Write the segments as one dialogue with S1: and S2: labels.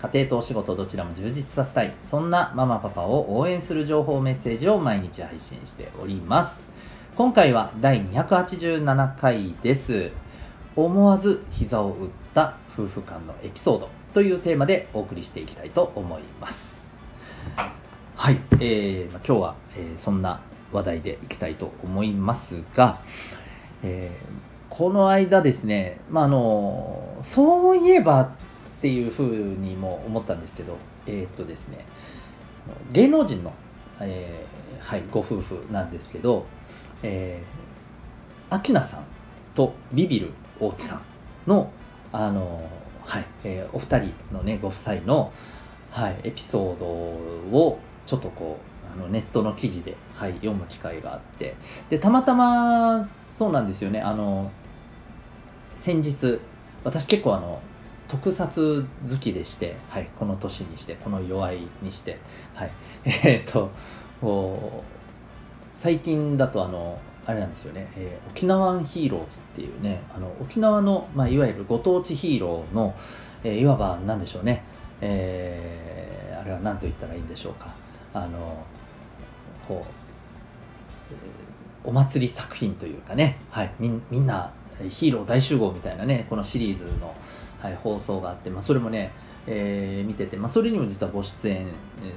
S1: 家庭とお仕事どちらも充実させたい。そんなママパパを応援する情報メッセージを毎日配信しております。今回は第287回です。思わず膝を打った夫婦間のエピソードというテーマでお送りしていきたいと思います。はい、えー、今日は、えー、そんな話題でいきたいと思いますが、えー、この間ですね、まあ、あのそういえばっていうふうにも思ったんですけど、えー、っとですね、芸能人の、えー、はい、ご夫婦なんですけど、えー、アキナさんとビビる大木さんの、あのはい、えー、お二人のね、ご夫妻の、はい、エピソードをちょっとこう、あのネットの記事で、はい、読む機会があってでたまたまそうなんですよねあの先日私結構あの特撮好きでして、はい、この年にしてこの弱いにして、はい、えー、っと最近だとあのあれなんですよね、えー、沖縄ヒーローズっていうねあの沖縄の、まあ、いわゆるご当地ヒーローの、えー、いわば何でしょうね、えー、あれは何と言ったらいいんでしょうか。あのこうお祭り作品というかね、はい、みみんなヒーロー大集合みたいなねこのシリーズの、はい、放送があって、まあ、それもね、えー、見てて、まあ、それにも実はご出演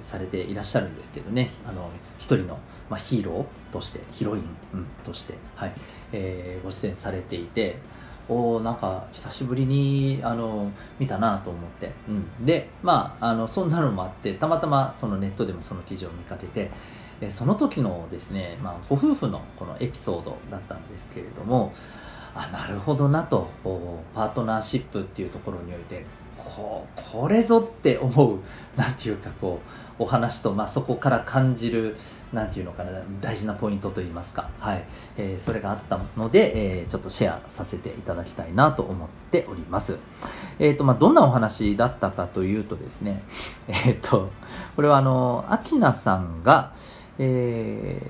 S1: されていらっしゃるんですけどねあの一人の、まあ、ヒーローとしてヒロイン、うん、として、はいえー、ご出演されていておなんか久しぶりにあの見たなと思って、うん、でまああのそんなのもあってたまたまそのネットでもその記事を見かけてその時のですね、まあ、ご夫婦のこのエピソードだったんですけれどもあなるほどなと。パートナーシップっていうところにおいてここれぞって思う なんていうかこうお話と、まあ、そこから感じるなんていうのかな大事なポイントといいますか、はい。えー、それがあったので、えー、ちょっとシェアさせていただきたいなと思っております。えーとまあ、どんなお話だったかというとですね、えーと、これはあのアキナさんが、え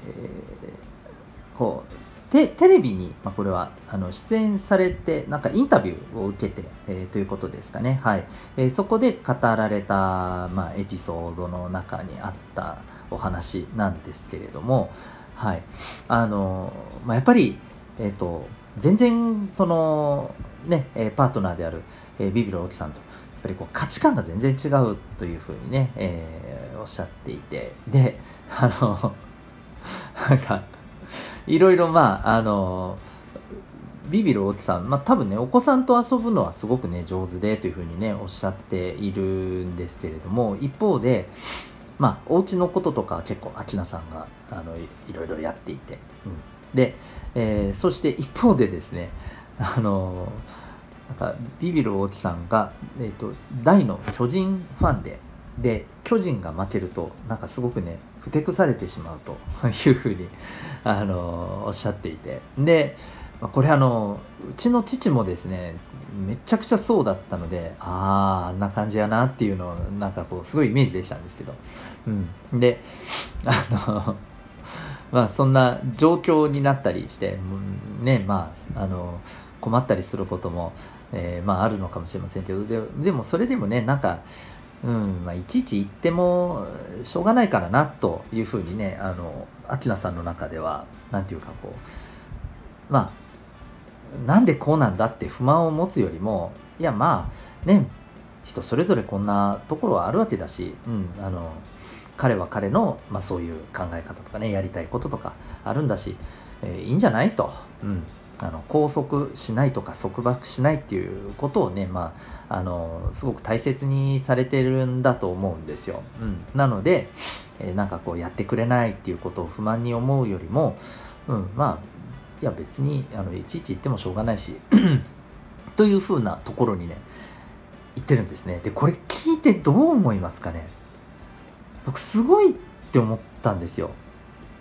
S1: ー、こうテテレビに、まあ、これはあの出演されて、なんかインタビューを受けて、えー、ということですかね。はい。えー、そこで語られた、まあ、エピソードの中にあったお話なんですけれども、はい。あの、まあ、やっぱり、えっ、ー、と、全然、その、ね、パートナーである、えー、ビビる大木さんと、やっぱりこう価値観が全然違うというふうにね、えー、おっしゃっていて、で、あの、なんか、いろいろまああのビビる大木さん、まあ、多分ねお子さんと遊ぶのはすごくね上手でというふうにねおっしゃっているんですけれども一方でまあお家のこととか結構明菜さんがあのいろいろやっていて、うん、で、えー、そして一方でですねあのなんかビビる大木さんが、えーと大の巨人ファンでで巨人が負けるとなんかすごくねふてくされてしまうと いうふうにあのおっしゃっていて。でこれあのうちの父もですねめちゃくちゃそうだったのであああんな感じやなっていうのをなんかこうすごいイメージできたんですけど、うん、であの まあそんな状況になったりしてねまああの困ったりすることも、えー、まああるのかもしれませんけどででもそれでもねなんかうんまあ、いちいち言ってもしょうがないからなというふうにねあの明菜さんの中では何て言うかこうまあなんでこうなんだって不満を持つよりもいやまあね人それぞれこんなところはあるわけだし、うん、あの彼は彼の、まあ、そういう考え方とかねやりたいこととかあるんだし、えー、いいんじゃないと、うん、あの拘束しないとか束縛しないっていうことをね、まあ、あのすごく大切にされてるんだと思うんですよ。うん、なので、えー、なんかこうやってくれないっていうことを不満に思うよりも、うん、まあいや別にあのいちいち言ってもしょうがないし というふうなところにね言ってるんですね。でこれ聞いてどう思いますかね？僕すごいって思ったんですよ。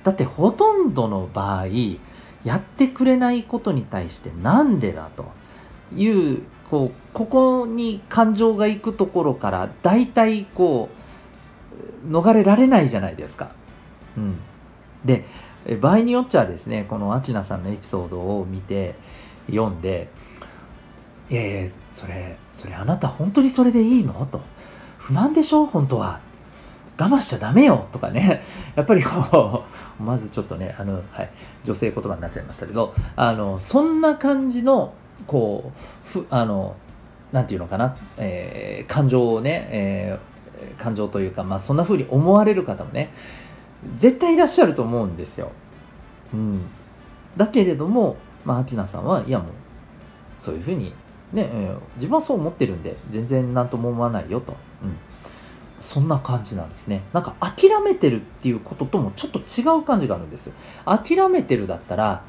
S1: だってほとんどの場合やってくれないことに対してなんでだと。いうこうここに感情がいくところから大体こう逃れられないじゃないですか。うん、で場合によっちゃですねこのアチナさんのエピソードを見て読んで「いやいやそれそれあなた本当にそれでいいの?」と「不満でしょ？本当は」我慢しちゃダメよ？とかね、やっぱりこう、まずちょっとね、あの、はい、女性言葉になっちゃいましたけど、あの、そんな感じの、こう、ふ、あの、なんていうのかな、えー、感情をね、えー、感情というか、まあ、そんな風に思われる方もね、絶対いらっしゃると思うんですよ。うん。だけれども、まあ、アティナさんは、いやもう、そういう風に、ね、えー、自分はそう思ってるんで、全然何とも思わないよと。うん。そんな感じなんですね。なんか諦めてるっていうことともちょっと違う感じがあるんです。諦めてるだったら、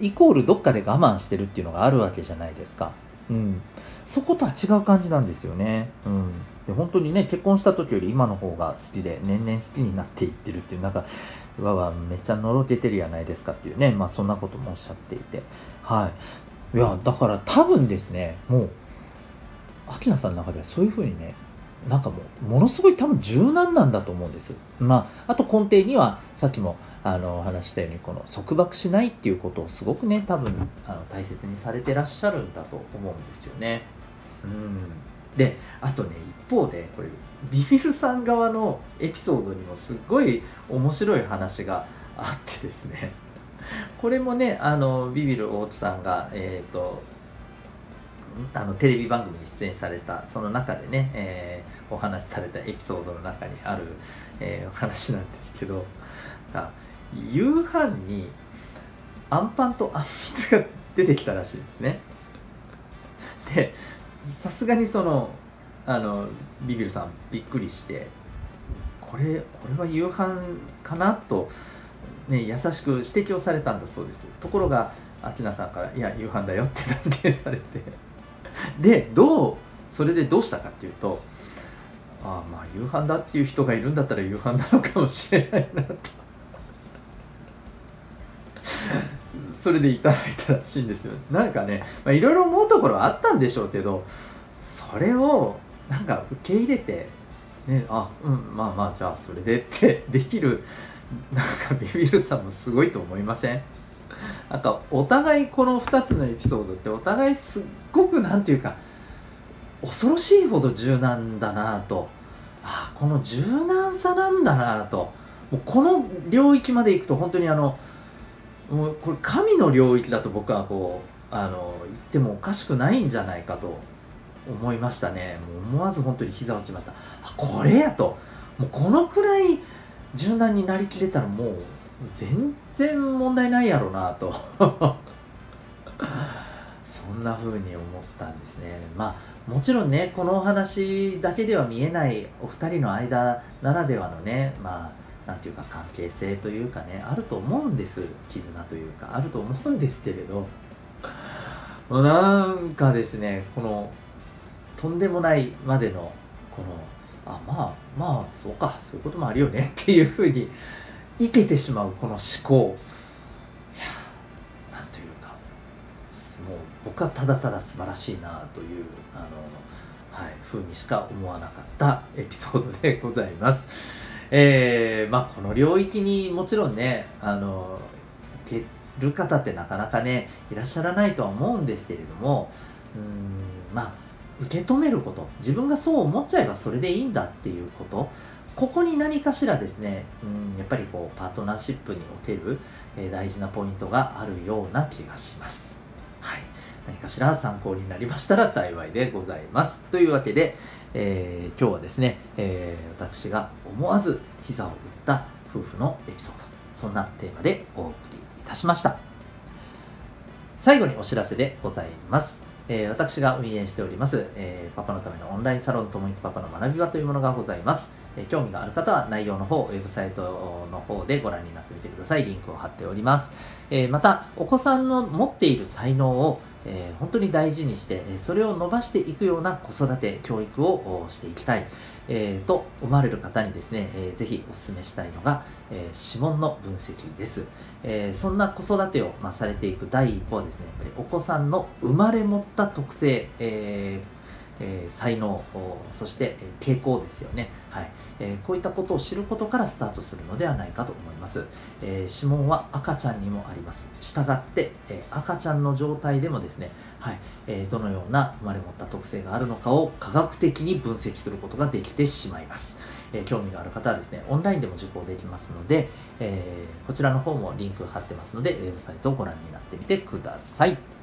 S1: イコールどっかで我慢してるっていうのがあるわけじゃないですか。うん。そことは違う感じなんですよね。うん。で本当にね、結婚した時より今の方が好きで、年々好きになっていってるっていう、なんか、わわ、めっちゃのろけてるやないですかっていうね、まあそんなこともおっしゃっていて。はい。いや、だから多分ですね、もう、アキナさんの中ではそういうふうにね、なんかもうものすごい多分柔軟なんだと思うんです。まあ、あと根底にはさっきもあの話したようにこの束縛しないっていうことをすごくね多分あの大切にされてらっしゃるんだと思うんですよね。うんであとね一方でこれビビルさん側のエピソードにもすっごい面白い話があってですねこれもねあのビビル大津さんが、えーとあのテレビ番組に出演されたその中でね、えー、お話しされたエピソードの中にある、えー、お話なんですけど夕飯にあんパンとあんみつが出てきたらしいですね。でさすがにそのあのビビルさんびっくりしてこれこれは夕飯かなと、ね、優しく指摘をされたんだそうです。ところが明菜さんから「いや夕飯だよ」って断定されて。でどうそれでどうしたかっていうとあまあ夕飯だっていう人がいるんだったら夕飯なのかもしれないなと。それでいただいたらしいんですよ。なんかねいろいろ思うところはあったんでしょうけどそれをなんか受け入れてねあうんまあまあじゃあそれでってできるなんかビビるさんもすごいと思いません？なんかお互いこの2つのエピソードってお互いすっごくなんていうか恐ろしいほど柔軟だなと。あこの柔軟さなんだなと。もうこの領域までいくと本当にあのもうこれ神の領域だと僕はこうあの言ってもおかしくないんじゃないかと。思いましたね。もう思わず本当に膝打ちました。あこれやと。もうこのくらい柔軟になりきれたらもう全然問題ないやろなと。そんな風に思ったんですね。まあもちろんねこのお話だけでは見えないお二人の間ならではのねまあなんていうか関係性というかねあると思うんです。絆というかあると思うんですけれど。なんかですねこのとんでもないまでのこのあまあまあそうかそういうこともあるよねっていうふうにいけてしまうこの思考。いやなんというかもう僕はただただ素晴らしいなというあの、はい、ふうにしか思わなかったエピソードでございます。えー、まあこの領域にもちろんねあのいける方ってなかなかねいらっしゃらないとは思うんですけれどもうんまあ受け止めること。自分がそう思っちゃえばそれでいいんだっていうこと。ここに何かしらですね、うん、やっぱりこうパートナーシップにおける、えー、大事なポイントがあるような気がします。はい。何かしら参考になりましたら幸いでございます。というわけで、えー、今日はですね、えー、私が思わず膝を打った夫婦のエピソード、そんなテーマでお送りいたしました。最後にお知らせでございます。えー、私が運営しております、えー、パパのためのオンラインサロンともいくパパの学び場というものがございます。えー、興味がある方は内容の方、ウェブサイトの方でご覧になってみてください。リンクを貼っております。えまた、お子さんの持っている才能をえー、本当に大事にしてそれを伸ばしていくような子育て教育をしていきたい、えー、と思われる方にですね、えー、ぜひお勧めしたいのが、えー、指紋の分析です、えー、そんな子育てを、まあ、されていく第一歩はですねやっぱりお子さんの生まれ持った特性、えーえー、才能そして、傾向ですよね、はい。えー、こういったことを知ることからスタートするのではないかと思います、えー、指紋は赤ちゃんにもあります。したがって、え赤ちゃんの状態でもですね、はい。えどのような生まれ持った特性があるのかを科学的に分析することができてしまいます、え興味がある方はですねオンラインでも受講できますので、えこちらの方もリンク貼ってますのでウェブサイトをご覧になってみてください。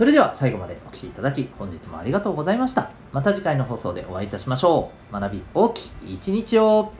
S1: それでは最後までお聴きいただき本日もありがとうございました。また次回の放送でお会いいたしましょう。学び大きい一日を